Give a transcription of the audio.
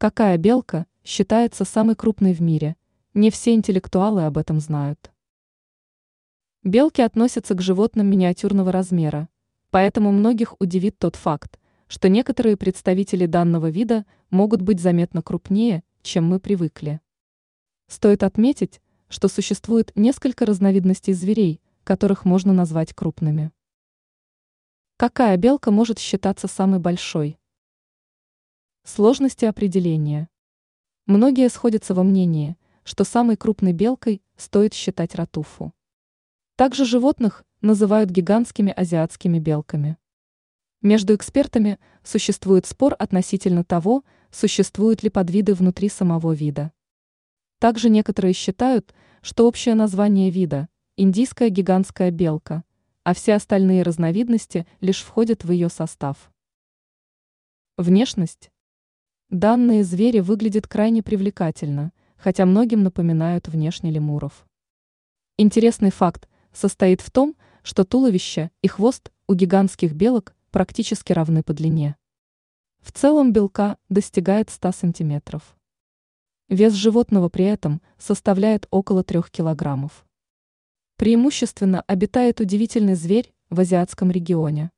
Какая белка считается самой крупной в мире? Не все интеллектуалы об этом знают. Белки относятся к животным миниатюрного размера, поэтому многих удивит тот факт, что некоторые представители данного вида могут быть заметно крупнее, чем мы привыкли. Стоит отметить, что существует несколько разновидностей зверей, которых можно назвать крупными. Какая белка может считаться самой большой? Сложности определения. Многие сходятся во мнении, что самой крупной белкой стоит считать ратуфу. Также животных называют гигантскими азиатскими белками. Между экспертами существует спор относительно того, существуют ли подвиды внутри самого вида. Также некоторые считают, что общее название вида – индийская гигантская белка, а все остальные разновидности лишь входят в ее состав. Внешность. Данные звери выглядят крайне привлекательно, хотя многим напоминают внешне лемуров. Интересный факт состоит в том, что туловище и хвост у гигантских белок практически равны по длине. В целом белка достигает 100 сантиметров. Вес животного при этом составляет около 3 килограммов. Преимущественно обитает удивительный зверь в азиатском регионе.